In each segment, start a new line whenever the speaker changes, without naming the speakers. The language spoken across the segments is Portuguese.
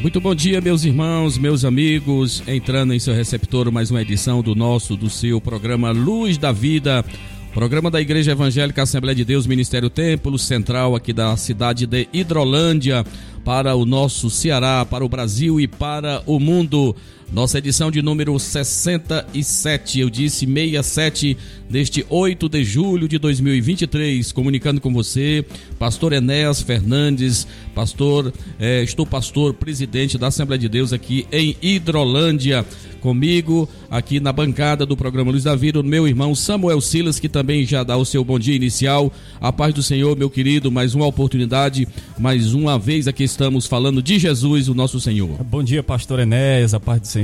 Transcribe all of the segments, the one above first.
Muito bom dia, meus irmãos, meus amigos, entrando em seu receptor mais uma edição do nosso, do seu programa Luz da Vida, programa da Igreja Evangélica Assembleia de Deus, Ministério Templo Central aqui da cidade de Hidrolândia, para o nosso Ceará, para o Brasil e para o mundo. Nossa edição de número 67, eu disse 67, deste 8 de julho de 2023, comunicando com você, pastor Enéas Fernandes, pastor, eh, estou pastor, presidente da Assembleia de Deus aqui em Hidrolândia, comigo aqui na bancada do programa Luz da Vida, meu irmão Samuel Silas, que também já dá o seu bom dia inicial. A paz do Senhor, meu querido, mais uma oportunidade, mais uma vez aqui estamos falando de Jesus, o nosso Senhor.
Bom dia, pastor Enéas, a paz do Senhor.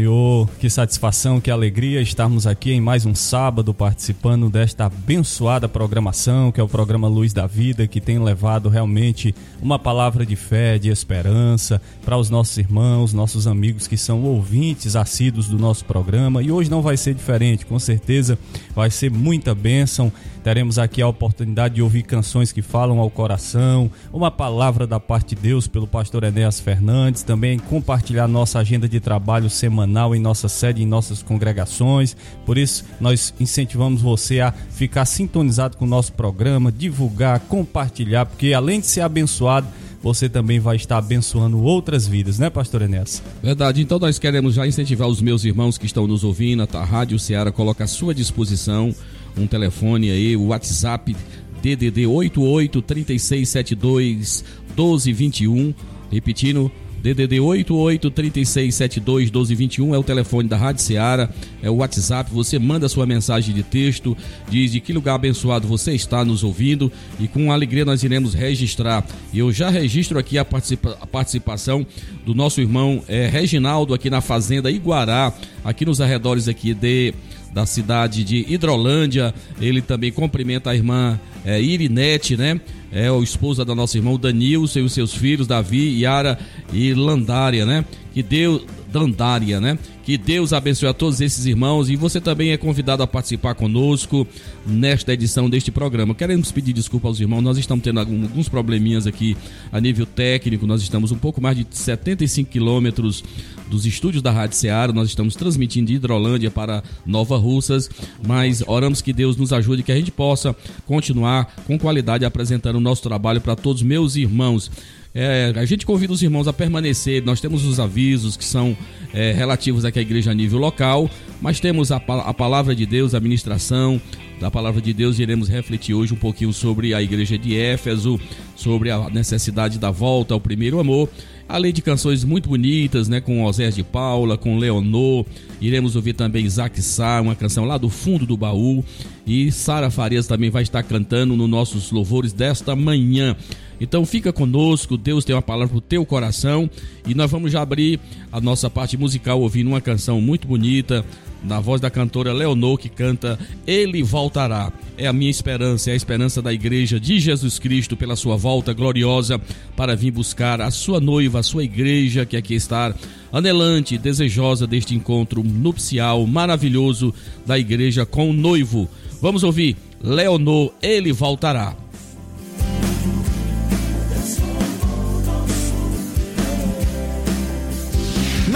Que satisfação, que alegria estarmos aqui em mais um sábado participando desta abençoada programação, que é o programa Luz da Vida, que tem levado realmente uma palavra de fé, de esperança para os nossos irmãos, nossos amigos que são ouvintes assíduos do nosso programa. E hoje não vai ser diferente, com certeza vai ser muita bênção. Teremos aqui a oportunidade de ouvir canções que falam ao coração, uma palavra da parte de Deus pelo pastor Enéas Fernandes, também compartilhar nossa agenda de trabalho semanal em nossa sede, em nossas congregações. Por isso, nós incentivamos você a ficar sintonizado com o nosso programa, divulgar, compartilhar, porque além de ser abençoado, você também vai estar abençoando outras vidas, né, pastor Enéas?
Verdade, então nós queremos já incentivar os meus irmãos que estão nos ouvindo, a Rádio Ceará coloca à sua disposição um telefone aí, o WhatsApp DDD 88 3672 1221, repetindo DDD 88 3672 1221 é o telefone da Rádio Ceará, é o WhatsApp. Você manda sua mensagem de texto, diz de que lugar abençoado você está nos ouvindo e com alegria nós iremos registrar. Eu já registro aqui a, participa a participação do nosso irmão é, Reginaldo aqui na Fazenda Iguará, aqui nos arredores aqui de da cidade de Hidrolândia. Ele também cumprimenta a irmã é, Irinete, né? É o esposa da nossa irmã Danilson e os seus filhos, Davi, Yara e Landária, né? Que Deus, Dandária, né? Que Deus abençoe a todos esses irmãos e você também é convidado a participar conosco nesta edição deste programa. Queremos pedir desculpa aos irmãos, nós estamos tendo alguns probleminhas aqui a nível técnico, nós estamos um pouco mais de 75 quilômetros dos estúdios da Rádio Ceará, nós estamos transmitindo de Hidrolândia para Nova Russas, mas oramos que Deus nos ajude, que a gente possa continuar com qualidade apresentando o nosso trabalho para todos meus irmãos. É, a gente convida os irmãos a permanecer. Nós temos os avisos que são é, relativos aqui à igreja a nível local, mas temos a, a palavra de Deus, a ministração da palavra de Deus. Iremos refletir hoje um pouquinho sobre a igreja de Éfeso, sobre a necessidade da volta ao primeiro amor. Além de canções muito bonitas, né, com Osés de Paula, com Leonor, iremos ouvir também Isaac Sá, uma canção lá do fundo do baú, e Sara Farias também vai estar cantando nos nossos louvores desta manhã. Então fica conosco, Deus tem uma palavra para o teu coração e nós vamos já abrir a nossa parte musical ouvindo uma canção muito bonita na voz da cantora Leonor que canta Ele voltará. É a minha esperança, é a esperança da igreja de Jesus Cristo pela sua volta gloriosa para vir buscar a sua noiva, a sua igreja que aqui está anelante, desejosa deste encontro nupcial maravilhoso da igreja com o noivo. Vamos ouvir Leonor, ele voltará.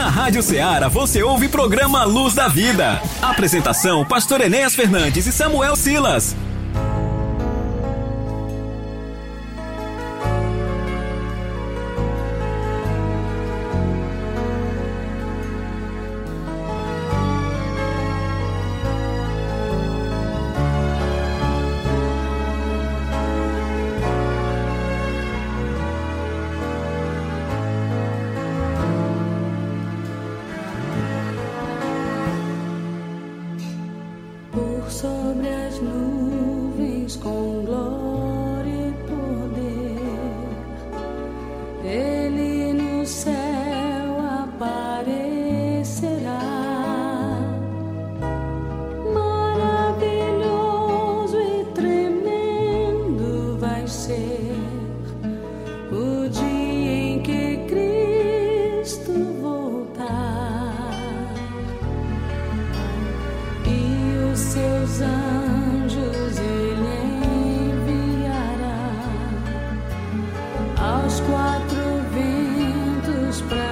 Na Rádio Ceará você ouve programa Luz da Vida. Apresentação: Pastor Enéas Fernandes e Samuel Silas.
quatro ventos
pra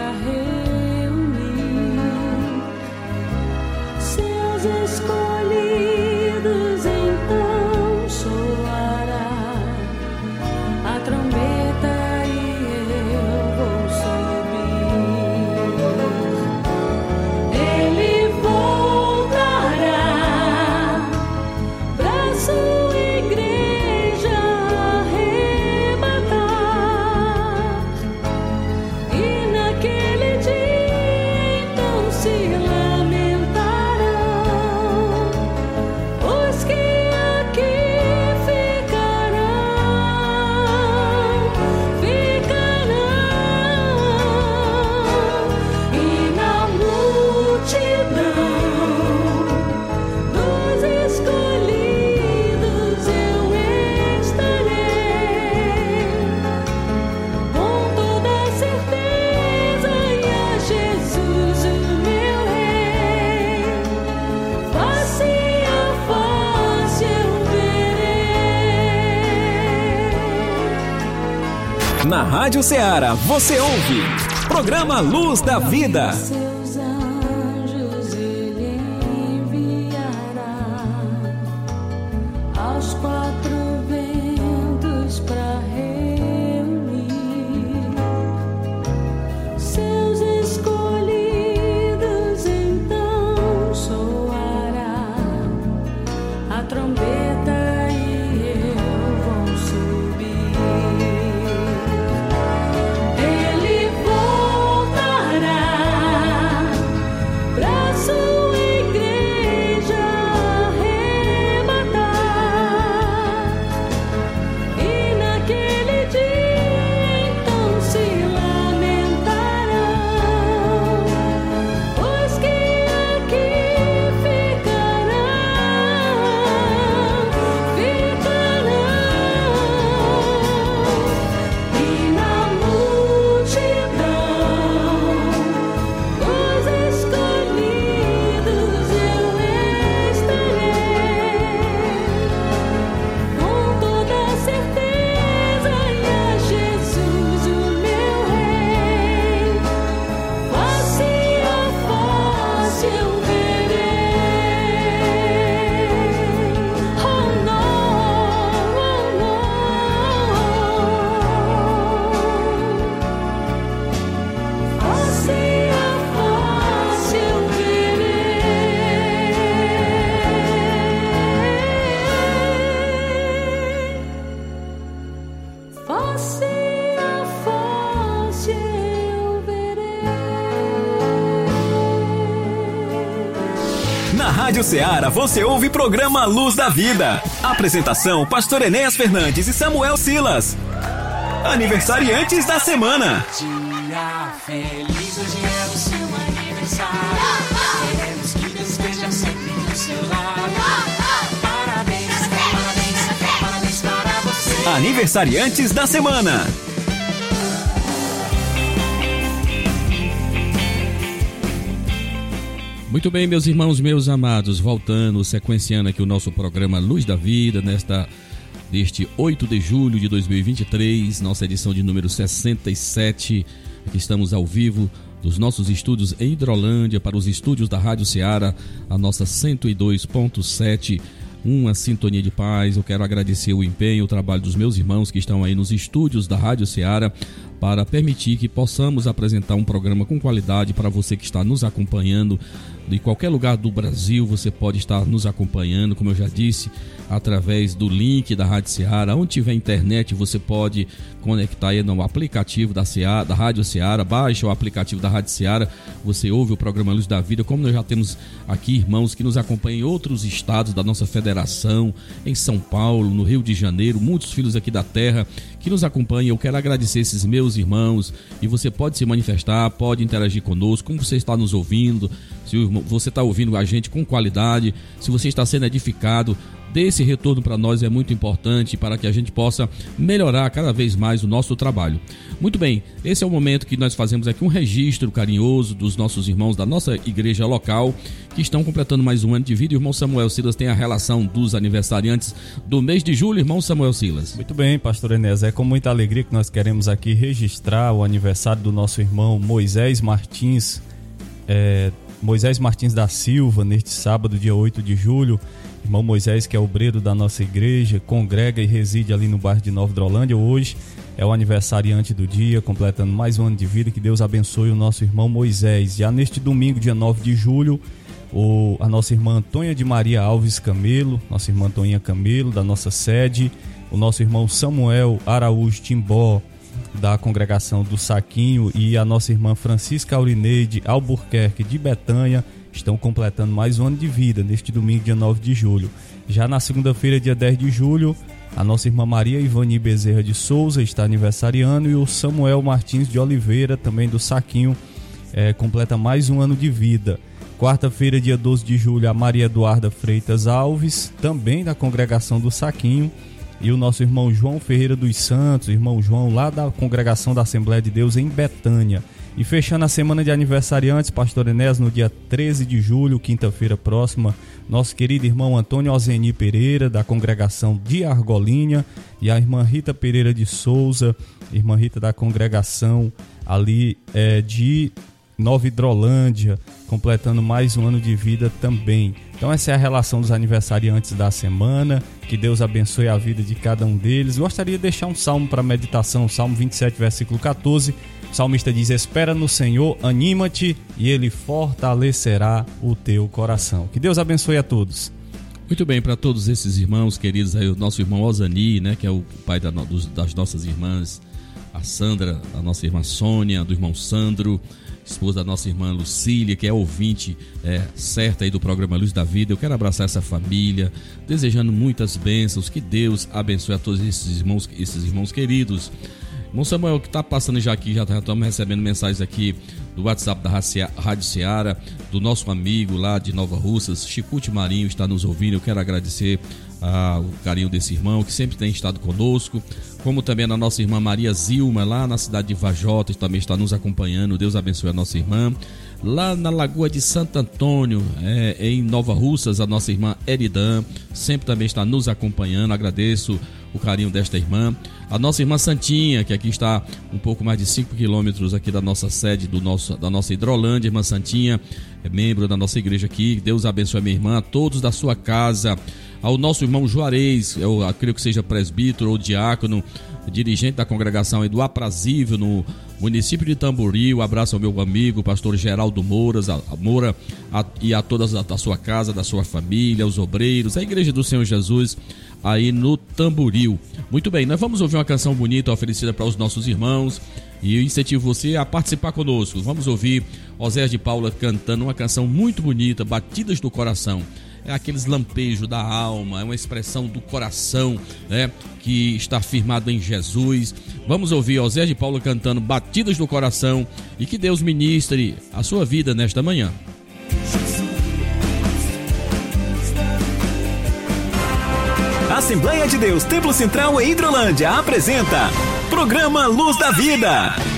Rádio Ceará você ouve Programa Luz da Vida. Você ouve programa Luz da Vida. Apresentação: Pastor Enéas Fernandes e Samuel Silas. Aniversariantes da semana. Dia feliz, hoje é o seu aniversário. Queremos que Deus esteja sempre do seu lado. Parabéns, parabéns, parabéns para você. Aniversariantes da semana.
Muito bem, meus irmãos, meus amados, voltando, sequenciando aqui o nosso programa Luz da Vida, nesta deste 8 de julho de 2023, nossa edição de número 67. Aqui estamos ao vivo dos nossos estúdios em Hidrolândia para os estúdios da Rádio Ceará, a nossa 102.7 uma sintonia de paz. Eu quero agradecer o empenho, o trabalho dos meus irmãos que estão aí nos estúdios da Rádio Ceará para permitir que possamos apresentar um programa com qualidade para você que está nos acompanhando de qualquer lugar do Brasil. Você pode estar nos acompanhando, como eu já disse, através do link da Rádio Ceará. Onde tiver internet, você pode conectar aí no aplicativo da, Ceará, da Rádio Ceará. Baixa o aplicativo da Rádio Ceará. Você ouve o programa Luz da Vida. Como nós já temos aqui irmãos que nos acompanham em outros estados da nossa federação, em São Paulo, no Rio de Janeiro, muitos filhos aqui da terra que nos acompanham. Eu quero agradecer esses meus irmãos e você pode se manifestar, pode interagir conosco, como você está nos ouvindo, se você está ouvindo a gente com qualidade, se você está sendo edificado desse retorno para nós é muito importante para que a gente possa melhorar cada vez mais o nosso trabalho. Muito bem, esse é o momento que nós fazemos aqui um registro carinhoso dos nossos irmãos da nossa igreja local que estão completando mais um ano de vida. Irmão Samuel Silas tem a relação dos aniversariantes do mês de julho, irmão Samuel Silas.
Muito bem, pastor Enes, é com muita alegria que nós queremos aqui registrar o aniversário do nosso irmão Moisés Martins. É, Moisés Martins da Silva, neste sábado, dia 8 de julho. Irmão Moisés, que é obreiro da nossa igreja, congrega e reside ali no bairro de Nova Drolândia. Hoje é o aniversariante do dia, completando mais um ano de vida. Que Deus abençoe o nosso irmão Moisés. Já neste domingo, dia 9 de julho, o, a nossa irmã Antônia de Maria Alves Camelo, nossa irmã Antoninha Camelo, da nossa sede, o nosso irmão Samuel Araújo Timbó, da congregação do Saquinho, e a nossa irmã Francisca Aurineide Albuquerque de Betanha estão completando mais um ano de vida neste domingo, dia 9 de julho. Já na segunda-feira, dia 10 de julho, a nossa irmã Maria Ivani Bezerra de Souza está aniversariando e o Samuel Martins de Oliveira, também do Saquinho, é, completa mais um ano de vida. Quarta-feira, dia 12 de julho, a Maria Eduarda Freitas Alves, também da congregação do Saquinho, e o nosso irmão João Ferreira dos Santos, irmão João, lá da congregação da Assembleia de Deus em Betânia. E fechando a semana de aniversariantes, Pastor Enéas, no dia 13 de julho, quinta-feira próxima, nosso querido irmão Antônio Alzeni Pereira, da congregação de Argolinha, e a irmã Rita Pereira de Souza, irmã Rita da congregação ali é, de Nova Hidrolândia, completando mais um ano de vida também. Então essa é a relação dos aniversariantes da semana. Que Deus abençoe a vida de cada um deles. Gostaria de deixar um salmo para meditação, Salmo 27, versículo 14. O salmista diz: Espera no Senhor, anima-te e ele fortalecerá o teu coração. Que Deus abençoe a todos.
Muito bem, para todos esses irmãos queridos, aí, o nosso irmão Osani, né, que é o pai da, dos, das nossas irmãs, a Sandra, a nossa irmã Sônia, do irmão Sandro, esposa da nossa irmã Lucília, que é ouvinte é, certa aí do programa Luz da Vida. Eu quero abraçar essa família, desejando muitas bênçãos, que Deus abençoe a todos esses irmãos, esses irmãos queridos. Irmão Samuel, que está passando já aqui, já estamos recebendo mensagens aqui do WhatsApp da Rádio Seara, do nosso amigo lá de Nova Russas, Chicute Marinho, está nos ouvindo. Eu quero agradecer ah, o carinho desse irmão que sempre tem estado conosco, como também a nossa irmã Maria Zilma, lá na cidade de Vajota, também está nos acompanhando. Deus abençoe a nossa irmã. Lá na Lagoa de Santo Antônio, é, em Nova Russas, a nossa irmã Eridan, sempre também está nos acompanhando. Agradeço o carinho desta irmã. A nossa irmã Santinha, que aqui está um pouco mais de 5 quilômetros aqui da nossa sede, do nosso, da nossa Hidrolândia, irmã Santinha, é membro da nossa igreja aqui. Deus abençoe a minha irmã, a todos da sua casa ao nosso irmão Juarez, eu creio que seja presbítero ou diácono, dirigente da congregação do Aprazível no município de Tamboril. Abraço ao meu amigo, pastor Geraldo Mouras, a, Moura a, e a todas da, da sua casa, da sua família, os obreiros, a igreja do Senhor Jesus aí no Tamboril. Muito bem, nós vamos ouvir uma canção bonita oferecida para os nossos irmãos e eu incentivo você a participar conosco. Vamos ouvir Osés de Paula cantando uma canção muito bonita, Batidas do Coração é aqueles lampejos da alma, é uma expressão do coração, né, que está firmado em Jesus. Vamos ouvir Osé de Paulo cantando Batidas do Coração e que Deus ministre a sua vida nesta manhã.
Assembleia de Deus Templo Central em Hidrolândia apresenta Programa Luz da Vida.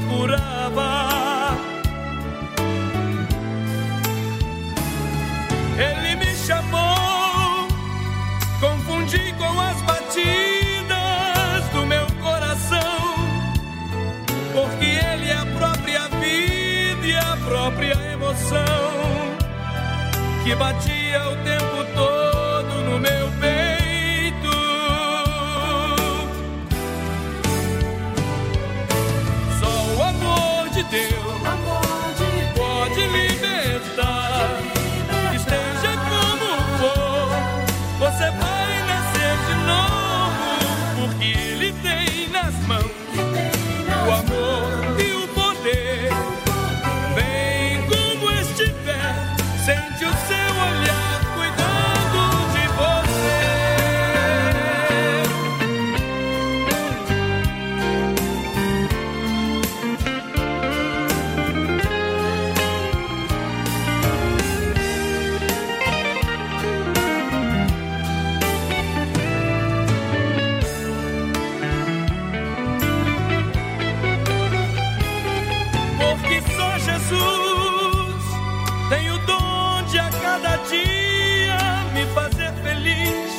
procurava. Ele me chamou, confundi com as batidas do meu coração, porque ele é a própria vida e a própria emoção que batia o tempo cada dia me fazer feliz.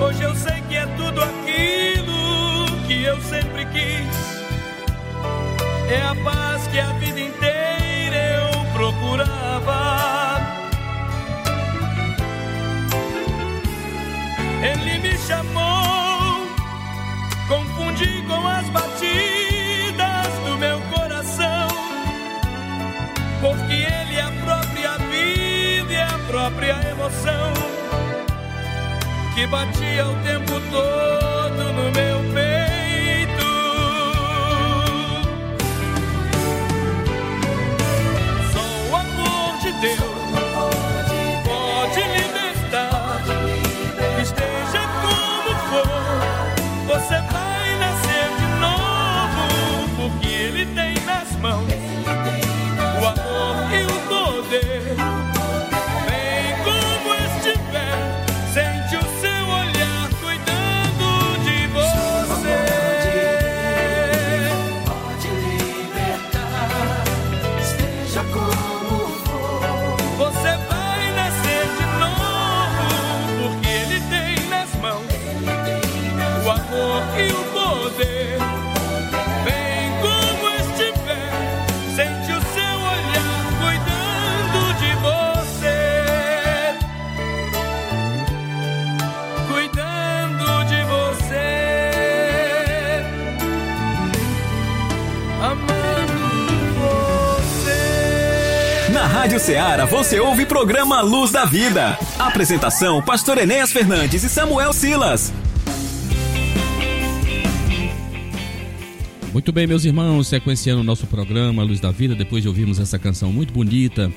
Hoje eu sei que é tudo aquilo que eu sempre quis. É a paz que a vida inteira eu procurava. Ele me chamou, confundi com as batidas própria emoção que batia o tempo todo no meu
Rádio Ceará você ouve programa Luz da Vida. Apresentação: Pastor Enéas Fernandes e Samuel Silas.
Muito bem, meus irmãos, sequenciando o nosso programa Luz da Vida, depois de ouvirmos essa canção muito bonita,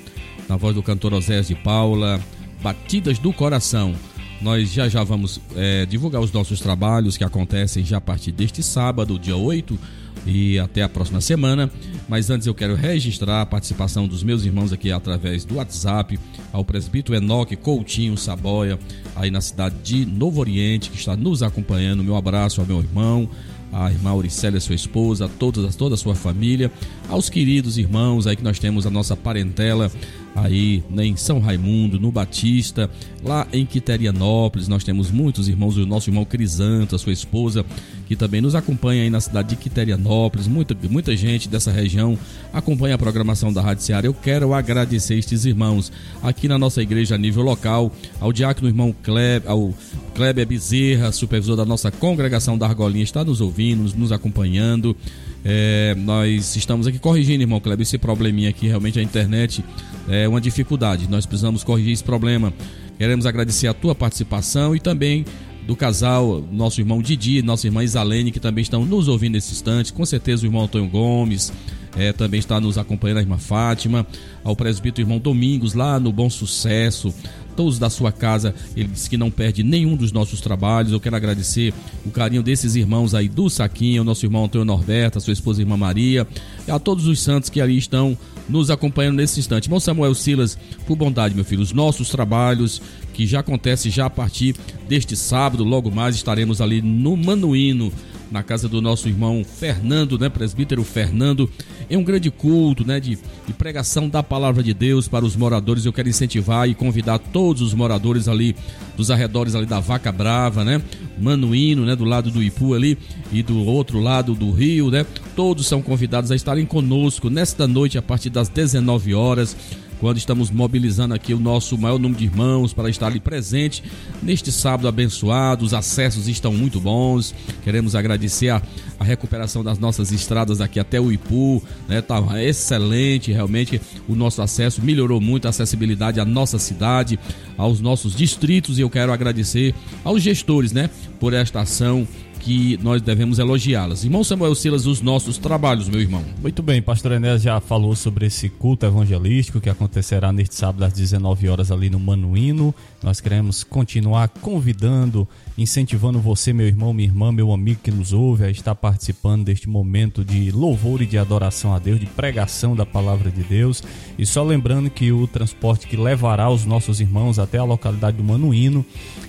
na voz do cantor Osés de Paula, Batidas do Coração. Nós já já vamos é, divulgar os nossos trabalhos que acontecem já a partir deste sábado, dia 8 e até a próxima semana. Mas antes eu quero registrar a participação dos meus irmãos aqui através do WhatsApp, ao presbítero Enoque Coutinho Saboia, aí na cidade de Novo Oriente, que está nos acompanhando. Meu abraço ao meu irmão, a irmã Auricélia, sua esposa, a toda, toda a sua família, aos queridos irmãos aí que nós temos a nossa parentela aí né, em São Raimundo, no Batista, lá em Quiterianópolis, nós temos muitos irmãos, o nosso irmão Crisanto, a sua esposa, que também nos acompanha aí na cidade de Quiterianópolis, muita, muita gente dessa região acompanha a programação da Rádio Ceará. Eu quero agradecer estes irmãos aqui na nossa igreja a nível local, ao diácono irmão Kleber, ao Kleber Bezerra, supervisor da nossa congregação da Argolinha, está nos ouvindo, nos, nos acompanhando. É, nós estamos aqui corrigindo, irmão Kleber, esse probleminha aqui, realmente a internet é uma dificuldade. Nós precisamos corrigir esse problema. Queremos agradecer a tua participação e também do casal, nosso irmão Didi, nossa irmã Isalene, que também estão nos ouvindo nesse instante. Com certeza o irmão Antônio Gomes é, também está nos acompanhando, a irmã Fátima, ao presbítero irmão Domingos, lá no Bom Sucesso, todos da sua casa. Ele disse que não perde nenhum dos nossos trabalhos. Eu quero agradecer o carinho desses irmãos aí do Saquinho, nosso irmão Antônio Norberto, a sua esposa irmã Maria, e a todos os santos que ali estão nos acompanhando nesse instante. Irmão Samuel Silas, por bondade, meu filho, os nossos trabalhos que já acontece já a partir deste sábado, logo mais estaremos ali no Manuíno na casa do nosso irmão Fernando, né, presbítero Fernando, em um grande culto, né, de, de, pregação da palavra de Deus para os moradores. Eu quero incentivar e convidar todos os moradores ali dos arredores ali da Vaca Brava, né, Manuíno, né, do lado do Ipu ali e do outro lado do Rio, né. Todos são convidados a estarem conosco nesta noite a partir das 19 horas quando estamos mobilizando aqui o nosso maior número de irmãos para estar ali presente neste sábado abençoado. Os acessos estão muito bons. Queremos agradecer a, a recuperação das nossas estradas aqui até o Ipu, né? Tá excelente, realmente o nosso acesso melhorou muito a acessibilidade à nossa cidade, aos nossos distritos e eu quero agradecer aos gestores, né, por esta ação que nós devemos elogiá-las. Irmão Samuel Silas, os nossos trabalhos, meu irmão.
Muito bem, pastor Enéas já falou sobre esse culto evangelístico que acontecerá neste sábado às 19 horas ali no Manuíno. Nós queremos continuar convidando, incentivando você, meu irmão, minha irmã, meu amigo que nos ouve, a estar participando deste momento de louvor e de adoração a Deus, de pregação da palavra de Deus. E só lembrando que o transporte que levará os nossos irmãos até a localidade do Manuíno,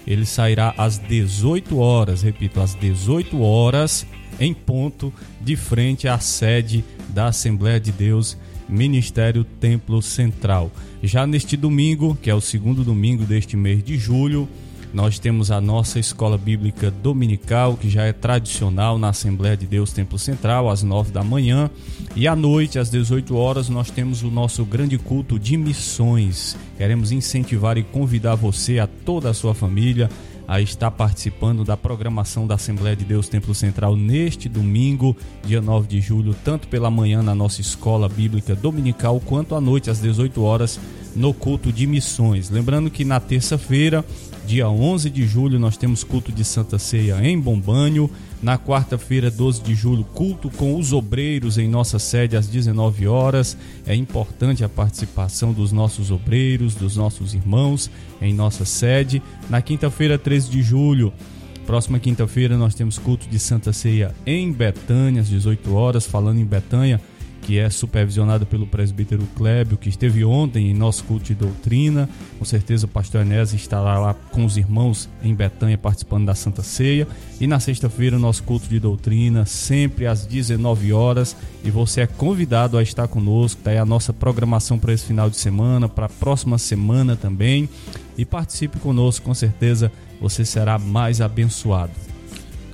ele sairá às 18 horas, repito, às 18 18 horas, em ponto, de frente à sede da Assembleia de Deus, Ministério Templo Central. Já neste domingo, que é o segundo domingo deste mês de julho, nós temos a nossa escola bíblica dominical, que já é tradicional na Assembleia de Deus Templo Central, às 9 da manhã. E à noite, às 18 horas, nós temos o nosso grande culto de missões. Queremos incentivar e convidar você, a toda a sua família, a estar participando da programação da Assembleia de Deus Templo Central neste domingo, dia 9 de julho, tanto pela manhã na nossa escola bíblica dominical, quanto à noite às 18 horas no culto de missões. Lembrando que na terça-feira, dia 11 de julho, nós temos culto de Santa Ceia em Bombanho. Na quarta-feira, 12 de julho, culto com os obreiros em nossa sede às 19 horas. É importante a participação dos nossos obreiros, dos nossos irmãos em nossa sede. Na quinta-feira, 13 de julho, próxima quinta-feira, nós temos culto de Santa Ceia em Betânia às 18 horas. Falando em Betânia, que é supervisionado pelo presbítero Clébio, que esteve ontem em nosso culto de doutrina. Com certeza o pastor Enés estará lá com os irmãos em Betânia participando da Santa Ceia. E na sexta-feira, nosso culto de doutrina, sempre às 19 horas. E você é convidado a estar conosco. Está aí a nossa programação para esse final de semana, para a próxima semana também. E participe conosco, com certeza você será mais abençoado.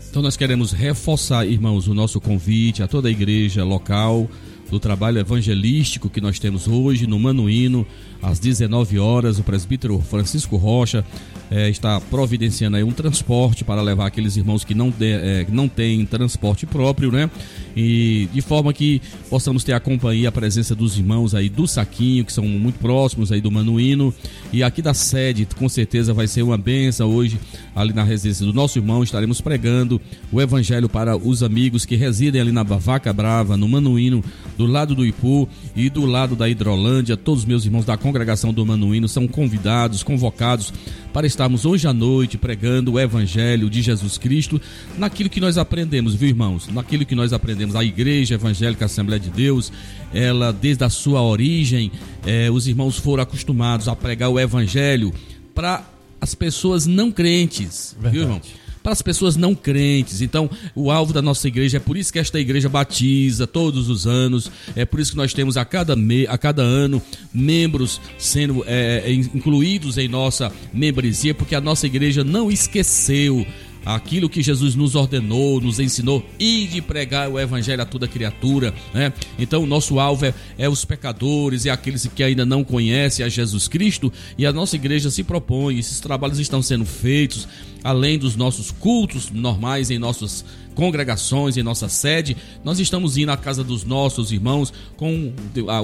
Então nós queremos reforçar, irmãos, o nosso convite a toda a igreja local do trabalho evangelístico que nós temos hoje no Manuíno, às 19 horas. O presbítero Francisco Rocha é, está providenciando aí um transporte para levar aqueles irmãos que não, de, é, não têm transporte próprio, né? E de forma que possamos ter a companhia, a presença dos irmãos aí do Saquinho, que são muito próximos aí do Manuíno. E aqui da sede, com certeza vai ser uma benção hoje, ali na residência do nosso irmão. Estaremos pregando o evangelho para os amigos que residem ali na Vaca Brava, no Manuíno, do lado do Ipu e do lado da Hidrolândia. Todos os meus irmãos da congregação do Manuíno são convidados, convocados para estarmos hoje à noite pregando o Evangelho de Jesus Cristo naquilo que nós aprendemos, viu irmãos? Naquilo que nós aprendemos. A Igreja Evangélica Assembleia de Deus, ela desde a sua origem, eh, os irmãos foram acostumados a pregar o Evangelho para as pessoas não crentes, Verdade. viu irmão? Para as pessoas não crentes. Então, o alvo da nossa igreja é por isso que esta igreja batiza todos os anos. É por isso que nós temos a cada, me, a cada ano membros sendo é, é incluídos em nossa membresia, porque a nossa igreja não esqueceu aquilo que Jesus nos ordenou, nos ensinou, e de pregar o evangelho a toda criatura, né? Então, o nosso alvo é, é, os pecadores e aqueles que ainda não conhecem a Jesus Cristo, e a nossa igreja se propõe, esses trabalhos estão sendo feitos além dos nossos cultos normais em nossas congregações, em nossa sede, nós estamos indo à casa dos nossos irmãos com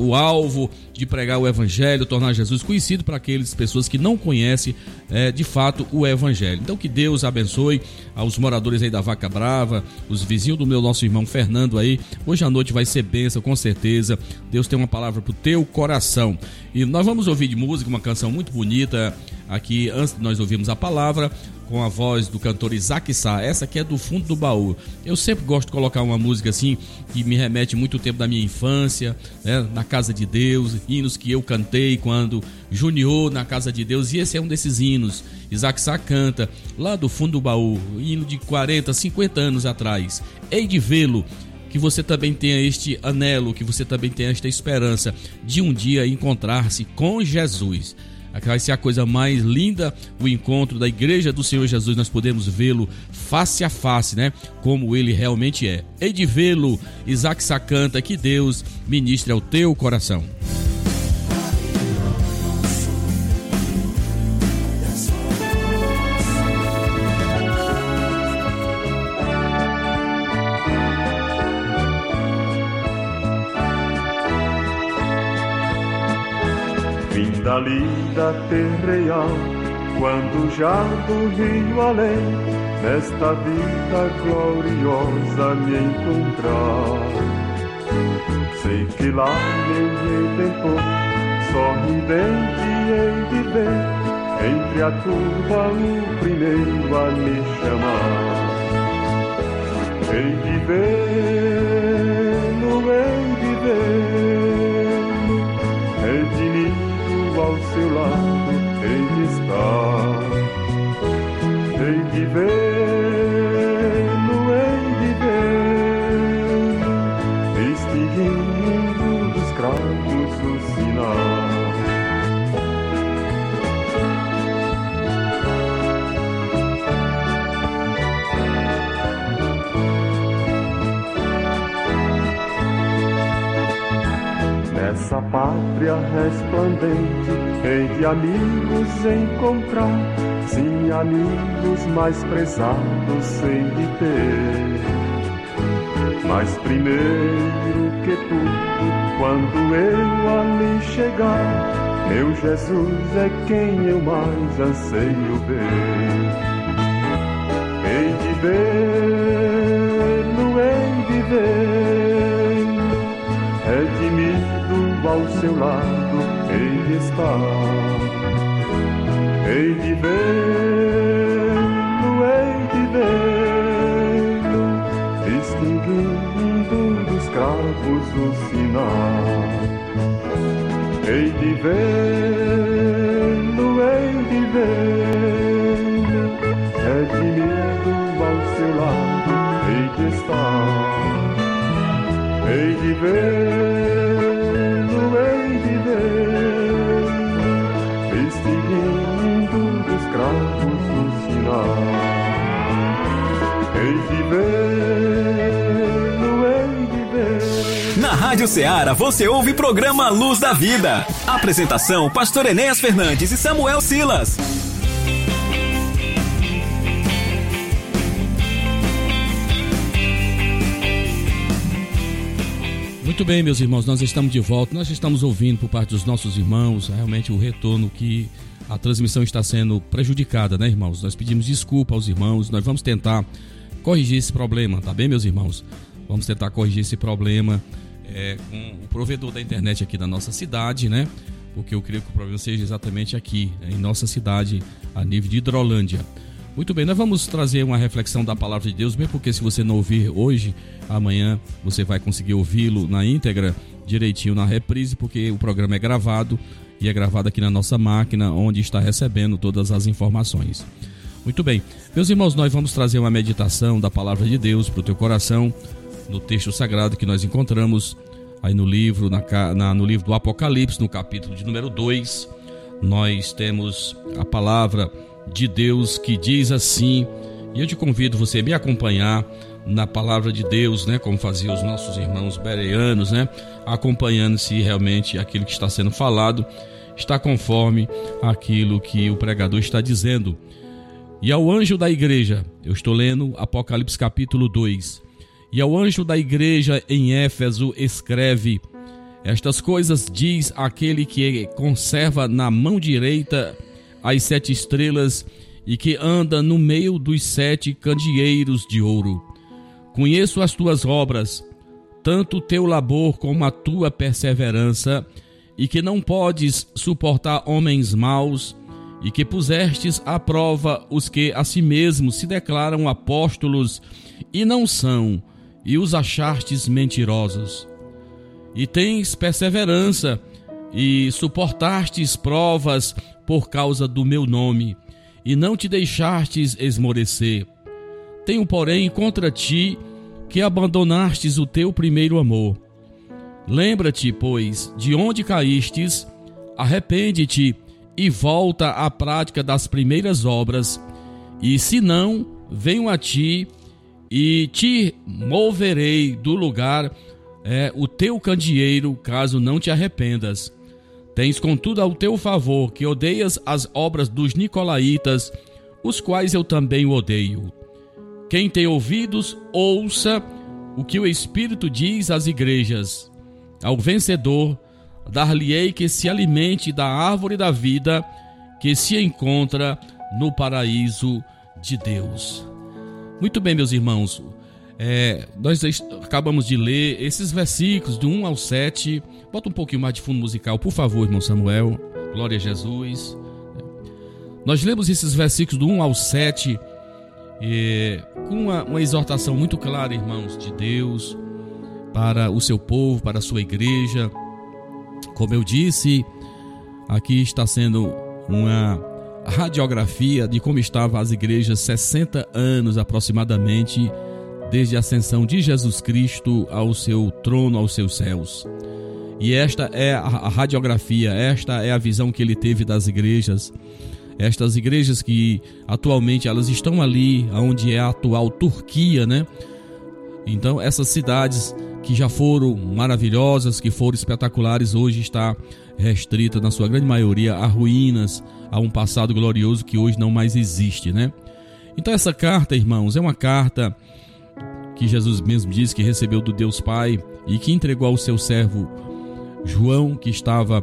o alvo de pregar o Evangelho, tornar Jesus conhecido para aquelas pessoas que não conhecem é, de fato o Evangelho. Então que Deus abençoe aos moradores aí da Vaca Brava, os vizinhos do meu nosso irmão Fernando aí. Hoje à noite vai ser benção, com certeza. Deus tem uma palavra para o teu coração. E nós vamos ouvir de música uma canção muito bonita aqui, antes de nós ouvirmos a palavra com a voz do cantor Isaac Sá. Essa aqui é do fundo do baú. Eu sempre gosto de colocar uma música assim que me remete muito tempo da minha infância, né? na casa de Deus, hinos que eu cantei quando junior na casa de Deus. E esse é um desses hinos. Isaac Sá canta lá do fundo do baú, hino de 40, 50 anos atrás. Hei de vê-lo que você também tenha este anelo, que você também tenha esta esperança de um dia encontrar-se com Jesus vai ser a coisa mais linda o encontro da igreja do Senhor Jesus. Nós podemos vê-lo face a face, né? Como ele realmente é. E de vê-lo, Isaac Sacanta, que Deus ministre ao teu coração.
Dali da terreal, quando já do rio além, nesta vida gloriosa me encontrar. Sei que lá meu redentor, sorridente hei de ver, entre a turba o primeiro a me chamar. Hei de ver, no hei de ver, seu lado ele está. Tem que ver, hei de ver, extinguindo dos cravos o sinal. nessa pátria resplandente, de amigos encontrar, sim, amigos mais prezados sei de ter. Mas primeiro que tudo, quando eu ali chegar, meu Jesus é quem eu mais anseio ver. Hei de ver-no, hei de ver, redimido ao seu lado, hei de estar. Hei de ver-no, hei de ver, distinguindo dos cravos o sinal. Hei de ver-no,
Ceará você ouve programa Luz da Vida. Apresentação: Pastor Enéas Fernandes e Samuel Silas.
Muito bem, meus irmãos, nós estamos de volta. Nós estamos ouvindo por parte dos nossos irmãos realmente o retorno que a transmissão está sendo prejudicada, né, irmãos? Nós pedimos desculpa aos irmãos, nós vamos tentar corrigir esse problema, tá bem, meus irmãos? Vamos tentar corrigir esse problema é, com o provedor da internet aqui da nossa cidade, né? Porque eu creio que o problema seja exatamente aqui, em nossa cidade, a nível de Hidrolândia. Muito bem, nós vamos trazer uma reflexão da palavra de Deus, mesmo porque se você não ouvir hoje, amanhã você vai conseguir ouvi-lo na íntegra, direitinho na reprise, porque o programa é gravado e é gravado aqui na nossa máquina, onde está recebendo todas as informações. Muito bem, meus irmãos, nós vamos trazer uma meditação da palavra de Deus para o teu coração, no texto sagrado que nós encontramos aí no livro, na, na, no livro do Apocalipse, no capítulo de número 2. Nós temos a palavra de Deus que diz assim, e eu te convido você a me acompanhar na palavra de Deus, né, como faziam os nossos irmãos bereanos, né, acompanhando se realmente aquilo que está sendo falado está conforme aquilo que o pregador está dizendo. E ao anjo da igreja, eu estou lendo Apocalipse capítulo 2. E ao anjo da igreja em Éfeso escreve: Estas coisas diz aquele que conserva na mão direita as sete estrelas e que anda no meio dos sete candeeiros de ouro. Conheço as tuas obras, tanto o teu labor como a tua perseverança, e que não podes suportar homens maus, e que pusestes à prova os que a si mesmos se declaram apóstolos e não são, e os achastes mentirosos. E tens perseverança, e suportastes provas por causa do meu nome, e não te deixastes esmorecer. Tenho, porém, contra ti que abandonastes o teu primeiro amor. Lembra-te, pois, de onde caístes, arrepende-te e volta à prática das primeiras obras, e se não, venho a ti e te moverei do lugar é, o teu candeeiro, caso não te arrependas. Tens contudo ao teu favor que odeias as obras dos nicolaítas, os quais eu também odeio. Quem tem ouvidos, ouça o que o Espírito diz às igrejas. Ao vencedor, dar-lhe-ei que se alimente da árvore da vida que se encontra no paraíso de Deus. Muito bem, meus irmãos, é, nós acabamos de ler esses versículos do 1 ao 7. Bota um pouquinho mais de fundo musical, por favor, irmão Samuel. Glória a Jesus. Nós lemos esses versículos do 1 ao 7 é, com uma, uma exortação muito clara, irmãos, de Deus para o seu povo, para a sua igreja. Como eu disse, aqui está sendo uma radiografia de como estavam as igrejas 60 anos aproximadamente desde a ascensão de Jesus Cristo ao seu trono, aos seus céus. E esta é a radiografia, esta é a visão que ele teve das igrejas. Estas igrejas que atualmente elas estão ali, onde é a atual Turquia, né? Então essas cidades que já foram maravilhosas, que foram espetaculares, hoje está restrita, na sua grande maioria, a ruínas, a um passado glorioso que hoje não mais existe, né? Então essa carta, irmãos, é uma carta que Jesus mesmo disse que recebeu do Deus Pai e que entregou ao seu servo João, que estava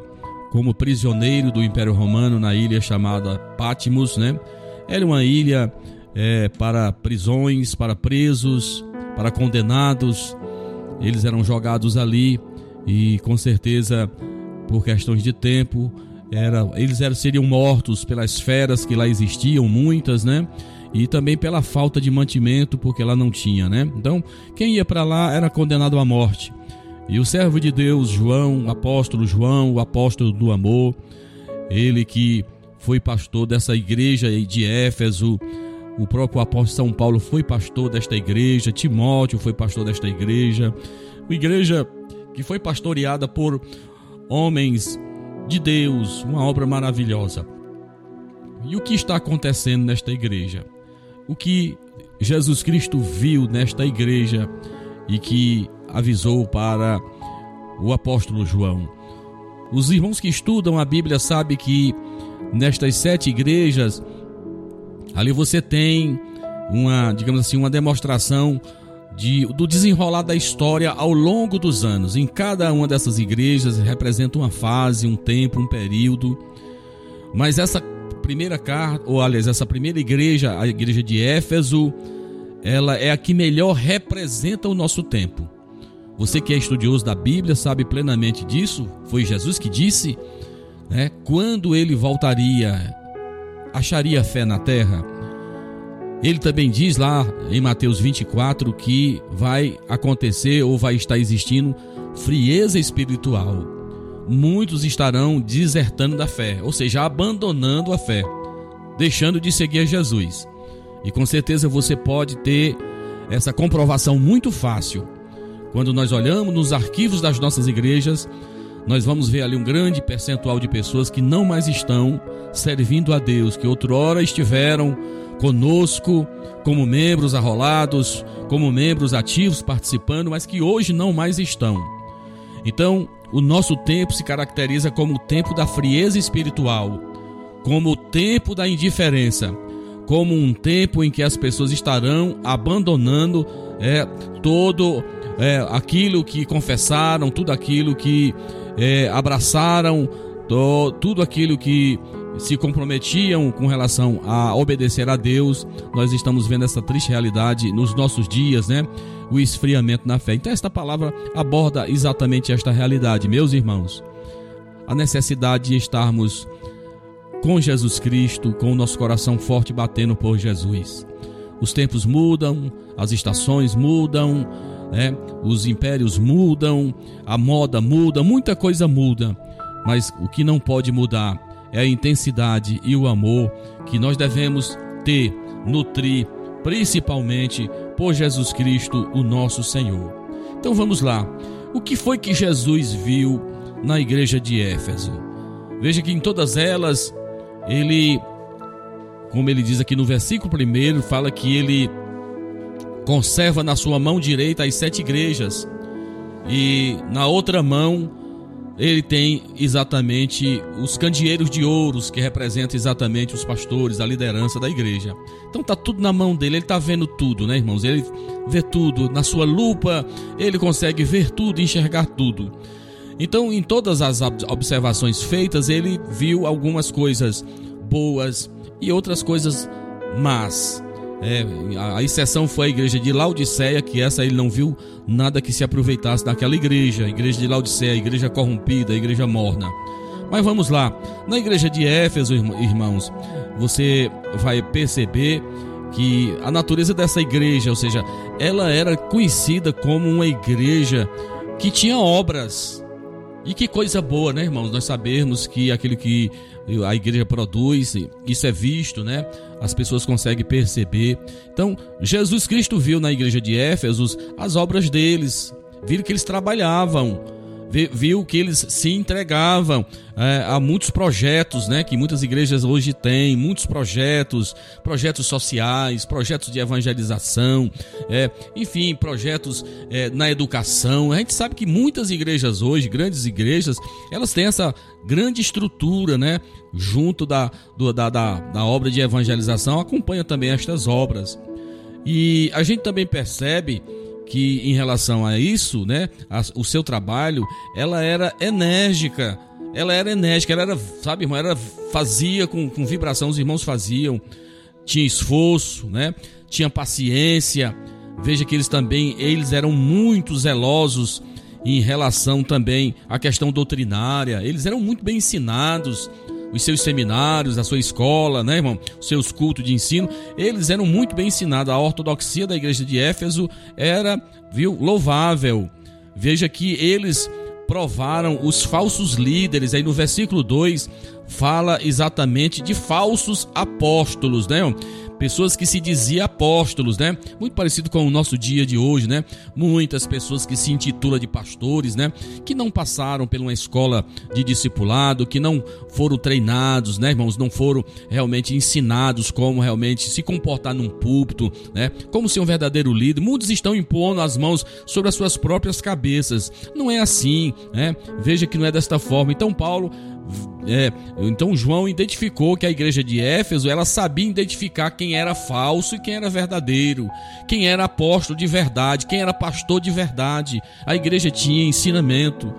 como prisioneiro do Império Romano na ilha chamada Patmos, né? Era uma ilha é, para prisões, para presos, para condenados. Eles eram jogados ali e com certeza por questões de tempo era, eles eram, seriam mortos pelas feras que lá existiam, muitas, né? E também pela falta de mantimento, porque lá não tinha, né? Então, quem ia para lá era condenado à morte. E o servo de Deus, João, o apóstolo João, o apóstolo do amor, ele que foi pastor dessa igreja de Éfeso, o próprio apóstolo São Paulo foi pastor desta igreja, Timóteo foi pastor desta igreja, uma igreja que foi pastoreada por homens de Deus, uma obra maravilhosa. E o que está acontecendo nesta igreja? O que Jesus Cristo viu nesta igreja e que avisou para o apóstolo João. Os irmãos que estudam a Bíblia sabem que nestas sete igrejas, ali você tem uma, digamos assim, uma demonstração de, do desenrolar da história ao longo dos anos. Em cada uma dessas igrejas representa uma fase, um tempo, um período. Mas essa primeira carta, ou aliás, essa primeira igreja, a igreja de Éfeso, ela é a que melhor representa o nosso tempo. Você que é estudioso da Bíblia sabe plenamente disso. Foi Jesus que disse, né? Quando ele voltaria, acharia fé na terra. Ele também diz lá em Mateus 24 que vai acontecer ou vai estar existindo frieza espiritual. Muitos estarão desertando da fé, ou seja, abandonando a fé, deixando de seguir a Jesus. E com certeza você pode ter essa comprovação muito fácil quando nós olhamos nos arquivos das nossas igrejas, nós vamos ver ali um grande percentual de pessoas que não mais estão servindo a Deus, que outrora estiveram conosco como membros arrolados, como membros ativos participando, mas que hoje não mais estão. Então, o nosso tempo se caracteriza como o tempo da frieza espiritual, como o tempo da indiferença, como um tempo em que as pessoas estarão abandonando é, todo é, aquilo que confessaram, tudo aquilo que é, abraçaram, to, tudo aquilo que se comprometiam com relação a obedecer a Deus, nós estamos vendo essa triste realidade nos nossos dias, né? O esfriamento na fé. Então, esta palavra aborda exatamente esta realidade, meus irmãos. A necessidade de estarmos com Jesus Cristo, com o nosso coração forte batendo por Jesus. Os tempos mudam, as estações mudam, né? Os impérios mudam, a moda muda, muita coisa muda, mas o que não pode mudar é a intensidade e o amor que nós devemos ter, nutrir, principalmente por Jesus Cristo, o nosso Senhor. Então vamos lá. O que foi que Jesus viu na igreja de Éfeso? Veja que em todas elas, ele, como ele diz aqui no versículo primeiro, fala que ele conserva na sua mão direita as sete igrejas, e na outra mão ele tem exatamente os candeeiros de ouros que representam exatamente os pastores, a liderança da igreja. Então tá tudo na mão dele, ele tá vendo tudo, né, irmãos? Ele vê tudo na sua lupa, ele consegue ver tudo, enxergar tudo. Então, em todas as observações feitas, ele viu algumas coisas boas e outras coisas más. É, a, a, exceção foi a igreja de Laodiceia, que essa ele não viu nada que se aproveitasse daquela igreja. A igreja de Laodiceia, a igreja corrompida, a igreja morna. Mas vamos lá. Na igreja de Éfeso, irmãos, você vai perceber que a natureza dessa igreja, ou seja, ela era conhecida como uma igreja que tinha obras. E que coisa boa, né, irmãos? Nós sabemos que aquilo que a igreja produz, isso é visto, né? As pessoas conseguem perceber. Então, Jesus Cristo viu na igreja de Éfesos as obras deles, viram que eles trabalhavam, viu que eles se entregavam é, a muitos projetos, né, que muitas igrejas hoje têm, muitos projetos, projetos sociais, projetos de evangelização, é, enfim, projetos é, na educação. A gente sabe que muitas igrejas hoje, grandes igrejas, elas têm essa grande estrutura, né, junto da, do, da, da, da obra de evangelização, acompanha também estas obras. E a gente também percebe que em relação a isso, né, a, o seu trabalho, ela era enérgica, ela era enérgica, ela era, sabe, irmão, ela fazia com, com vibração, os irmãos faziam, tinha esforço, né, tinha paciência. Veja que eles também, eles eram muito zelosos em relação também à questão doutrinária. Eles eram muito bem ensinados os seus seminários, a sua escola, né, irmão? Os seus cultos de ensino, eles eram muito bem ensinados. A ortodoxia da igreja de Éfeso era, viu, louvável. Veja que eles provaram os falsos líderes. Aí no versículo 2 fala exatamente de falsos apóstolos, né? Pessoas que se diziam apóstolos, né? Muito parecido com o nosso dia de hoje, né? Muitas pessoas que se intitulam de pastores, né? Que não passaram por uma escola de discipulado, que não foram treinados, né, irmãos? Não foram realmente ensinados como realmente se comportar num púlpito, né? Como ser um verdadeiro líder. Muitos estão impondo as mãos sobre as suas próprias cabeças. Não é assim, né? Veja que não é desta forma. Então Paulo é, então João identificou que a igreja de Éfeso ela sabia identificar quem era falso e quem era verdadeiro, quem era apóstolo de verdade, quem era pastor de verdade. A igreja tinha ensinamento.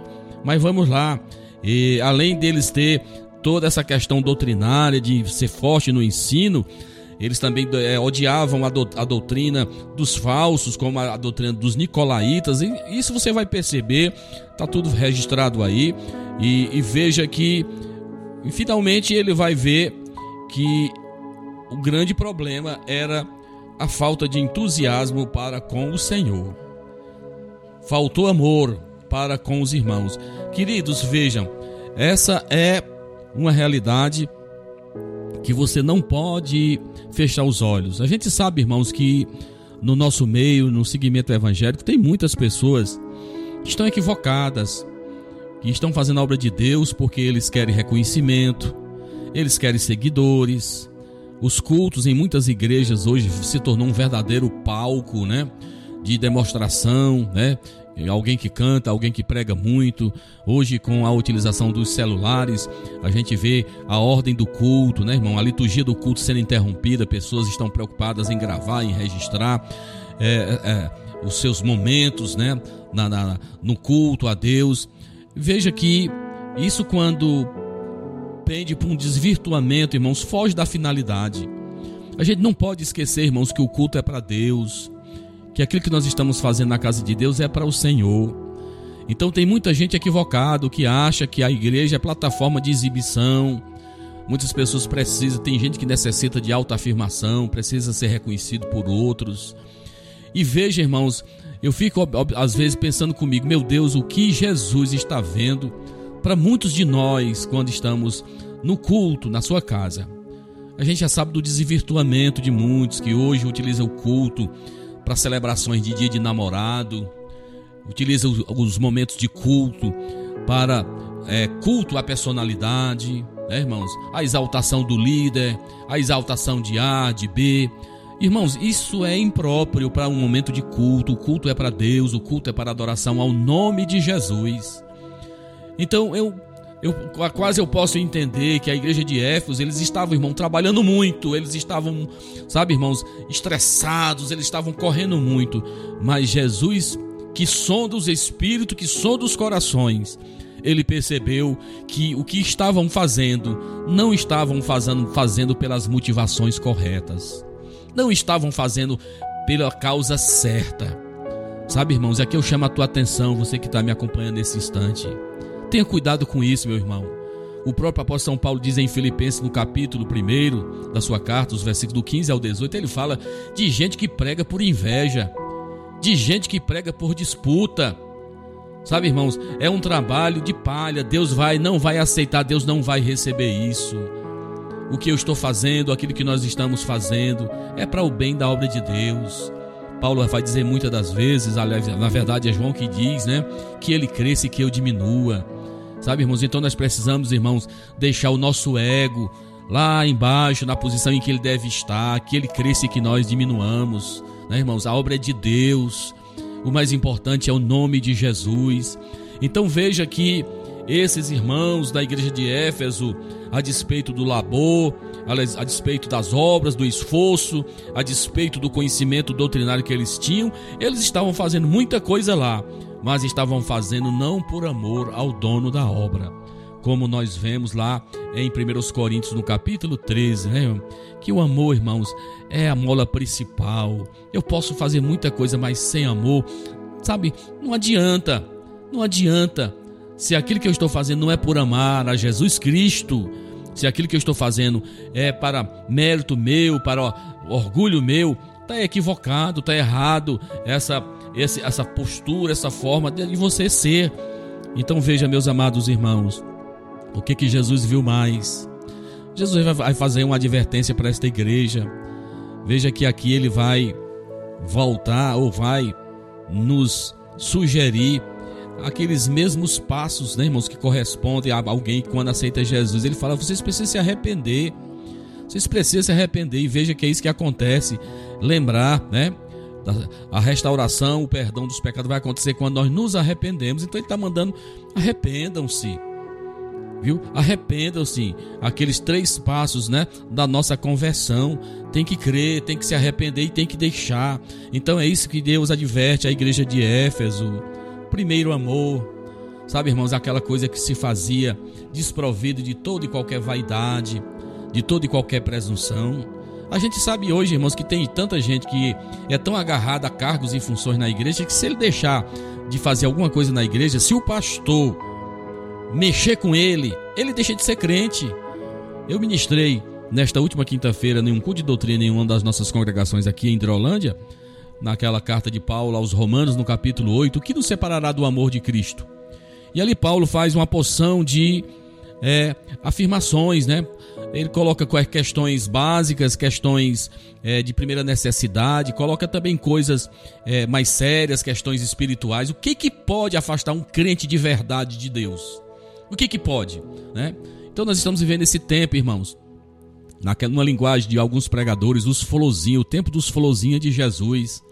Mas vamos lá, e, além deles ter toda essa questão doutrinária de ser forte no ensino, eles também é, odiavam a, do, a, doutrina dos falsos, como a, a, doutrina dos nicolaítas. E isso você vai perceber, tá tudo registrado aí. E, e veja que, finalmente, ele vai ver que o grande problema era a falta de entusiasmo para com o Senhor. Faltou amor para com os irmãos. Queridos, vejam, essa é uma realidade que você não pode fechar os olhos. A gente sabe, irmãos, que no nosso meio, no segmento evangélico, tem muitas pessoas que estão equivocadas, que estão fazendo a obra de Deus porque eles querem reconhecimento, eles querem seguidores. Os cultos em muitas igrejas hoje se tornou um verdadeiro palco, né? De demonstração, né? alguém que canta, alguém que prega muito. Hoje, com a utilização dos celulares, a gente vê a ordem do culto, né, irmão? A liturgia do culto sendo interrompida, pessoas estão preocupadas em gravar, em registrar é, é, os seus momentos, né, na, na, no culto a Deus. Veja que isso, quando pende para um desvirtuamento, irmãos, foge da finalidade. A gente não pode esquecer, irmãos, que o culto é para Deus que aquilo que nós estamos fazendo na casa de Deus é para o Senhor. Então tem muita gente equivocado que acha que a igreja é plataforma de exibição. Muitas pessoas precisam, tem gente que necessita de autoafirmação, precisa ser reconhecido por outros. E veja, irmãos, eu fico às vezes pensando comigo, meu Deus, o que Jesus está vendo para muitos de nós quando estamos no culto, na sua casa. A gente já sabe do desvirtuamento de muitos que hoje utilizam o culto para celebrações de dia de namorado, utiliza os, os momentos de culto para é, culto à personalidade, né, irmãos? A exaltação do líder, a exaltação de A, de B. Irmãos, isso é impróprio para um momento de culto. O culto é para Deus, o culto é para adoração ao nome de Jesus. Então eu eu quase eu posso entender que a igreja de Éfeso, eles estavam, irmão, trabalhando muito, eles estavam, sabe, irmãos, estressados, eles estavam correndo muito, mas Jesus, que sonda os espíritos, que sonda os corações, ele percebeu que o que estavam fazendo não estavam fazendo, fazendo pelas motivações corretas, não estavam fazendo pela causa certa. Sabe, irmãos, aqui eu chamo a tua atenção, você que está me acompanhando nesse instante. Tenha cuidado com isso, meu irmão. O próprio apóstolo São Paulo diz em Filipenses, no capítulo 1 da sua carta, os versículos do 15 ao 18, ele fala de gente que prega por inveja, de gente que prega por disputa. Sabe, irmãos, é um trabalho de palha. Deus vai, não vai aceitar, Deus não vai receber isso. O que eu estou fazendo, aquilo que nós estamos fazendo, é para o bem da obra de Deus Paulo vai dizer muitas das vezes, aliás, na verdade é João que diz, né? Que ele cresça e que eu diminua. Sabe, irmãos? Então nós precisamos, irmãos, deixar o nosso ego lá embaixo, na posição em que ele deve estar, que ele cresça e que nós diminuamos, né, irmãos? A obra é de Deus. O mais importante é o nome de Jesus. Então veja que esses irmãos da igreja de Éfeso, a despeito do labor, a despeito das obras, do esforço, a despeito do conhecimento doutrinário que eles tinham, eles estavam fazendo muita coisa lá, mas estavam fazendo não por amor ao dono da obra. Como nós vemos lá em 1 Coríntios, no capítulo 13, né? Que o amor, irmãos, é a mola principal. Eu posso fazer muita coisa, mas sem amor, sabe, não adianta. Não adianta. Se aquilo que eu estou fazendo não é por amar a Jesus Cristo, se aquilo que eu estou fazendo é para mérito meu, para orgulho meu, está equivocado, está errado essa, essa postura, essa forma de você ser. Então veja, meus amados irmãos, o que que Jesus viu mais? Jesus vai fazer uma advertência para esta igreja. Veja que aqui ele vai voltar ou vai nos sugerir aqueles mesmos passos, né, irmãos, que correspondem a alguém quando aceita Jesus. Ele fala: vocês precisam se arrepender. Vocês precisam se arrepender e veja que é isso que acontece. Lembrar, né? A restauração, o perdão dos pecados vai acontecer quando nós nos arrependemos. Então ele está mandando: arrependam-se. Viu? Arrependam-se. Aqueles três passos, né, da nossa conversão. Tem que crer, tem que se arrepender e tem que deixar. Então é isso que Deus adverte a igreja de Éfeso primeiro amor. Sabe, irmãos, aquela coisa que se fazia desprovido de toda e qualquer vaidade, de toda e qualquer presunção. A gente sabe hoje, irmãos, que tem tanta gente que é tão agarrada a cargos e funções na igreja que se ele deixar de fazer alguma coisa na igreja, se o pastor mexer com ele, ele deixa de ser crente. Eu ministrei nesta última quinta-feira em um culto de doutrina em uma das nossas congregações aqui em Hidrolândia naquela carta de Paulo aos Romanos, no capítulo 8, o que nos separará do amor de Cristo? E ali Paulo faz uma porção de é, afirmações, né? Ele coloca questões básicas, questões é, de primeira necessidade, coloca também coisas é, mais sérias, questões espirituais. O que que pode afastar um crente de verdade de Deus? O que que pode, né? Então nós estamos vivendo esse tempo, irmãos, naquela numa linguagem de alguns pregadores, os folozinhos, o tempo dos folozinhos de Jesus.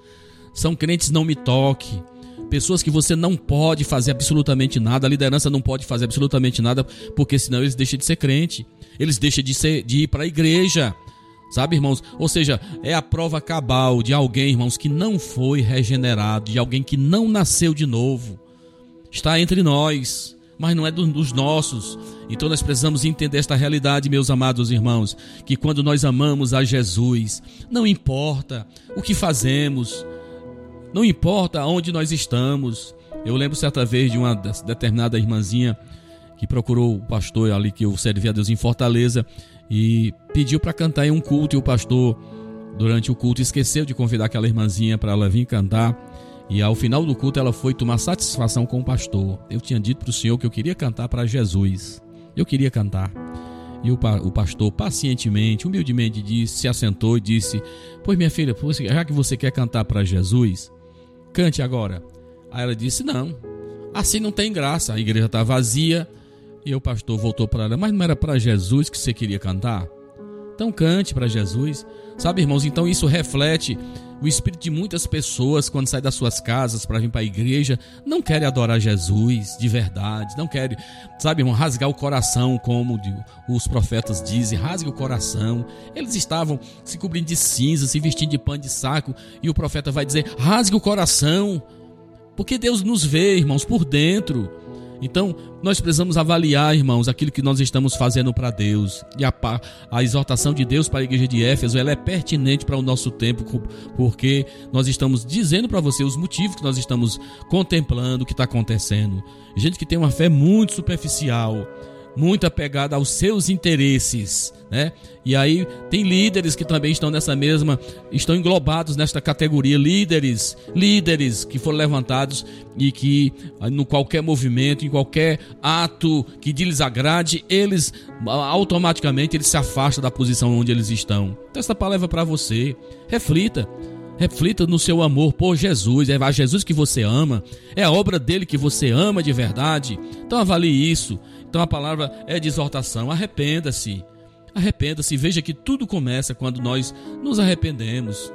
São crentes não me toque. Pessoas que você não pode fazer absolutamente nada, a liderança não pode fazer absolutamente nada, porque senão eles deixam de ser crente. Eles deixam de, ser, de ir para a igreja. Sabe, irmãos? Ou seja, é a prova cabal de alguém, irmãos, que não foi regenerado, de alguém que não nasceu de novo. Está entre nós, mas não é dos nossos. Então nós precisamos entender esta realidade, meus amados irmãos, que quando nós amamos a Jesus, não importa o que fazemos, não importa onde nós estamos. Eu lembro certa vez de uma determinada irmãzinha que procurou o pastor ali que eu servia a Deus em Fortaleza e pediu para cantar em um culto e o pastor durante o culto esqueceu de convidar aquela irmãzinha para ela vir cantar. E ao final do culto ela foi tomar satisfação com o pastor. Eu tinha dito para o senhor que eu queria cantar para Jesus. Eu queria cantar. E o, o pastor pacientemente, humildemente disse, se assentou e disse: Pois minha filha, já que você quer cantar para Jesus, Cante agora. Aí ela disse: Não, assim não tem graça. A igreja está vazia. E o pastor voltou para ela: Mas não era para Jesus que você queria cantar? Então cante para Jesus. Sabe, irmãos, então isso reflete o espírito de muitas pessoas quando saem das suas casas para vir para a igreja, não querem adorar Jesus de verdade, não querem, sabe, irmão, rasgar o coração, como os profetas dizem, rasgue o coração. Eles estavam se cobrindo de cinza, se vestindo de pano de saco, e o profeta vai dizer: rasgue o coração, porque Deus nos vê, irmãos, por dentro. Então, nós precisamos avaliar, irmãos, aquilo que nós estamos fazendo para Deus. E a, a, exortação de Deus para a igreja de Éfeso, ela é pertinente para o nosso tempo, porque nós estamos dizendo para você os motivos que nós estamos contemplando o que está acontecendo. Gente que tem uma fé muito superficial, muito apegada aos seus interesses, né? E aí tem líderes que também estão nessa mesma, estão englobados nesta categoria, líderes, líderes que foram levantados e que no qualquer movimento, em qualquer ato que lhes agrade, eles automaticamente eles se afastam da posição onde eles estão. Então essa palavra é para você, reflita. Reflita no seu amor por Jesus. É a Jesus que você ama. É a obra dele que você ama de verdade. Então avalie isso. Então a palavra é de exortação. Arrependa-se. Arrependa-se. Veja que tudo começa quando nós nos arrependemos.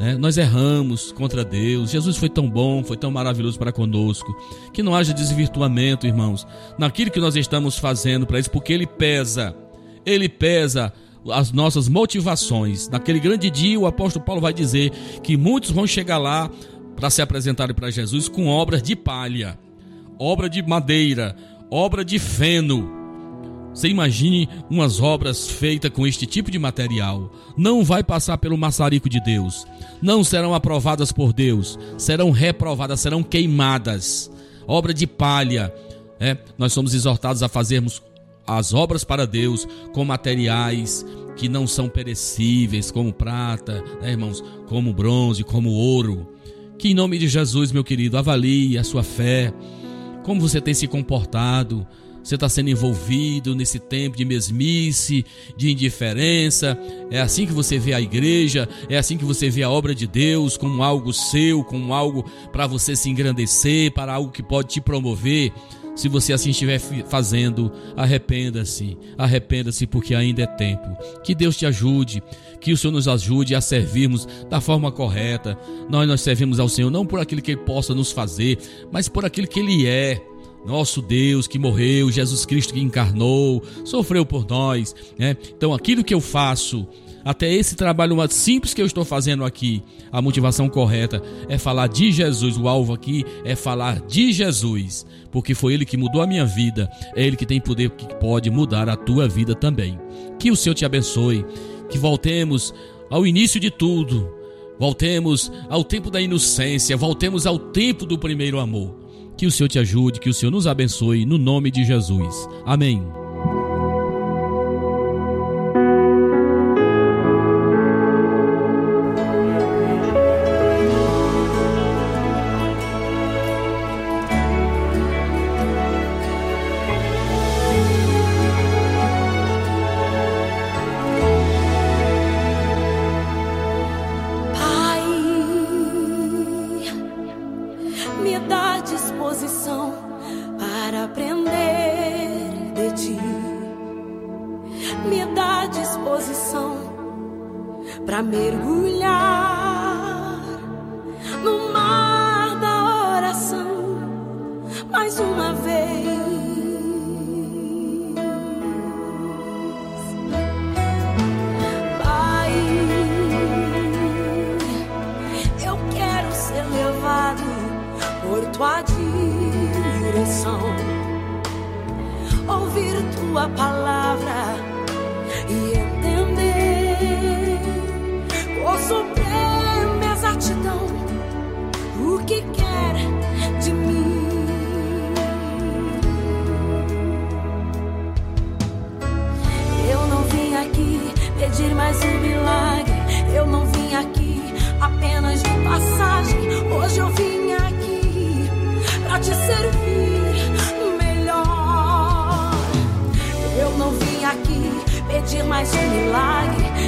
Né? Nós erramos contra Deus. Jesus foi tão bom, foi tão maravilhoso para conosco. Que não haja desvirtuamento, irmãos, naquilo que nós estamos fazendo para isso, porque Ele pesa. Ele pesa as nossas motivações. Naquele grande dia, o apóstolo Paulo vai dizer que muitos vão chegar lá para se apresentarem para Jesus com obras de palha, obra de madeira, obra de feno. Você imagine umas obras feitas com este tipo de material. Não vai passar pelo maçarico de Deus. Não serão aprovadas por Deus. Serão reprovadas, serão queimadas. Obra de palha. É, nós somos exortados a fazermos as obras para Deus com materiais que não são perecíveis, como prata, né, irmãos, como bronze, como ouro. Que em nome de Jesus, meu querido, avalie a sua fé, como você tem se comportado. Você está sendo envolvido nesse tempo de mesmice, de indiferença. É assim que você vê a igreja, é assim que você vê a obra de Deus como algo seu, como algo para você se engrandecer, para algo que pode te promover. Se você assim estiver fazendo, arrependa-se, arrependa-se porque ainda é tempo. Que Deus te ajude, que o Senhor nos ajude a servirmos da forma correta. Nós nós servimos ao Senhor não por aquilo que ele possa nos fazer, mas por aquilo que ele é. Nosso Deus que morreu, Jesus Cristo que encarnou, sofreu por nós, né? Então aquilo que eu faço, até esse trabalho simples que eu estou fazendo aqui, a motivação correta é falar de Jesus. O alvo aqui é falar de Jesus, porque foi Ele que mudou a minha vida, é Ele que tem poder que pode mudar a tua vida também. Que o Senhor te abençoe, que voltemos ao início de tudo, voltemos ao tempo da inocência, voltemos ao tempo do primeiro amor. Que o Senhor te ajude, que o Senhor nos abençoe, no nome de Jesus. Amém.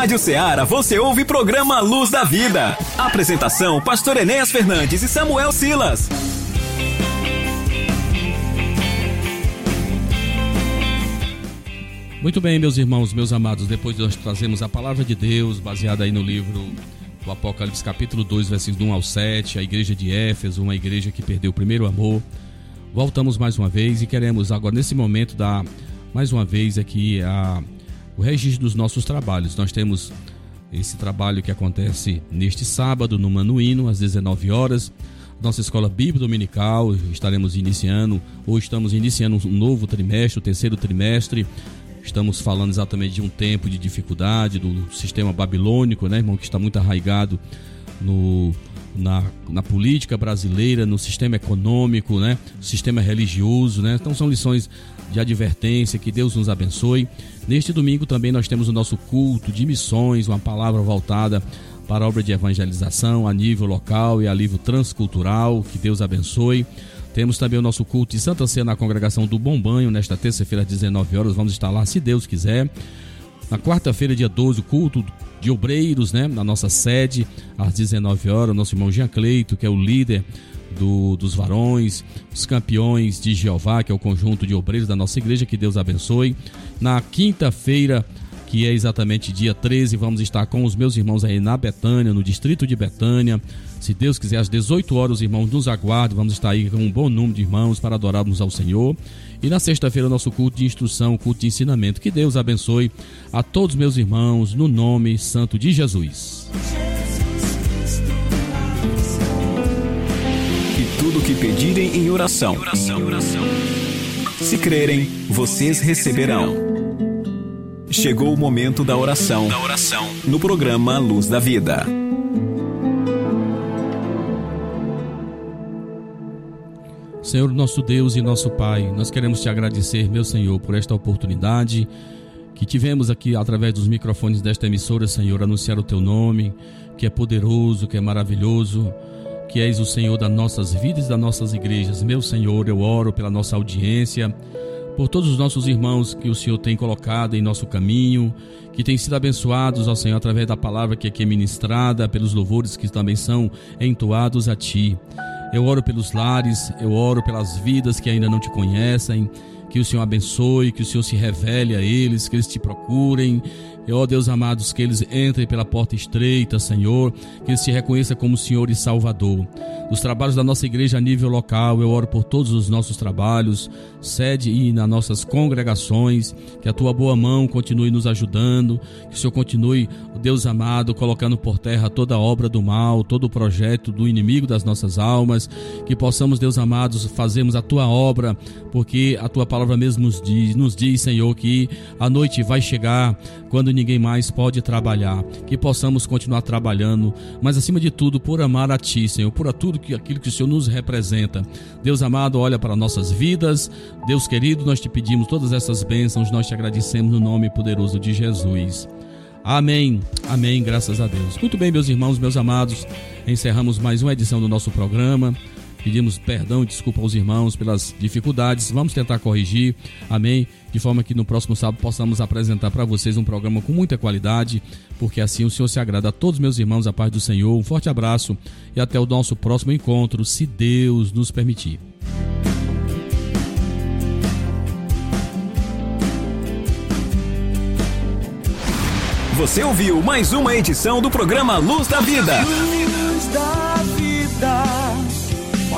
Rádio Ceará você ouve programa Luz da Vida. Apresentação: Pastor Enéas Fernandes e Samuel Silas.
Muito bem, meus irmãos, meus amados, depois nós trazemos a palavra de Deus, baseada aí no livro do Apocalipse, capítulo 2, versículos 1 ao 7, a igreja de Éfeso, uma igreja que perdeu o primeiro amor. Voltamos mais uma vez e queremos agora, nesse momento, dar mais uma vez aqui a, o registro dos nossos trabalhos. Nós temos esse trabalho que acontece neste sábado no Manuíno, às 19 horas. Nossa escola bíblica dominical, estaremos iniciando, ou estamos iniciando um novo trimestre, o terceiro trimestre. Estamos falando exatamente de um tempo de dificuldade do sistema babilônico, né, irmão, que está muito arraigado no, na, na política brasileira, no sistema econômico, né, sistema religioso, né. Então são lições de advertência, que Deus nos abençoe. Neste domingo também nós temos o nosso culto de missões, uma palavra voltada para a obra de evangelização a nível local e a nível transcultural. Que Deus abençoe. Temos também o nosso culto de Santa Ceia na congregação do Bom Banho, nesta terça-feira às 19 horas. Vamos estar lá, se Deus quiser. Na quarta-feira, dia 12, o culto de obreiros, né? Na nossa sede, às 19 horas. Nosso irmão Jean Cleito, que é o líder do, dos varões, os campeões de Jeová, que é o conjunto de obreiros da nossa igreja. Que Deus abençoe. Na quinta-feira, que é exatamente dia 13, vamos estar com os meus irmãos aí na Betânia, no distrito de Betânia. Se Deus quiser, às 18 horas, os irmãos nos aguardem. Vamos estar aí com um bom número de irmãos para adorarmos ao Senhor. E na sexta-feira, nosso culto de instrução, culto de ensinamento. Que Deus abençoe a todos meus irmãos, no nome santo de Jesus.
E tudo que pedirem em oração. Se crerem, vocês receberão. Chegou o momento da oração. Da oração. No programa Luz da Vida.
Senhor, nosso Deus e nosso Pai, nós queremos te agradecer, meu Senhor, por esta oportunidade que tivemos aqui através dos microfones desta emissora, Senhor, anunciar o teu nome, que é poderoso, que é maravilhoso, que és o Senhor das nossas vidas e das nossas igrejas. Meu Senhor, eu oro pela nossa audiência por todos os nossos irmãos que o Senhor tem colocado em nosso caminho, que têm sido abençoados ao Senhor através da palavra que aqui é ministrada, pelos louvores que também são entoados a Ti. Eu oro pelos lares, eu oro pelas vidas que ainda não te conhecem, que o Senhor abençoe, que o Senhor se revele a eles, que eles te procurem, e, ó Deus amados, que eles entrem pela porta estreita, Senhor, que eles se reconheçam como Senhor e Salvador. Os trabalhos da nossa igreja a nível local, eu oro por todos os nossos trabalhos, sede e nas nossas congregações, que a tua boa mão continue nos ajudando, que o Senhor continue, Deus amado, colocando por terra toda obra do mal, todo o projeto do inimigo das nossas almas, que possamos, Deus amados, fazermos a tua obra, porque a tua palavra mesmo nos diz, nos diz Senhor, que a noite vai chegar quando quando ninguém mais pode trabalhar, que possamos continuar trabalhando, mas acima de tudo por amar a Ti, Senhor, por tudo que aquilo que o Senhor nos representa. Deus amado, olha para nossas vidas. Deus querido, nós te pedimos todas essas bênçãos, nós te agradecemos no nome poderoso de Jesus. Amém, amém, graças a Deus. Muito bem, meus irmãos, meus amados, encerramos mais uma edição do nosso programa. Pedimos perdão e desculpa aos irmãos pelas dificuldades. Vamos tentar corrigir. Amém. De forma que no próximo sábado possamos apresentar para vocês um programa com muita qualidade, porque assim o Senhor se agrada a todos meus irmãos, a paz do Senhor. Um forte abraço e até o nosso próximo encontro, se Deus nos permitir.
Você ouviu mais uma edição do programa Luz da Vida.
Luz da vida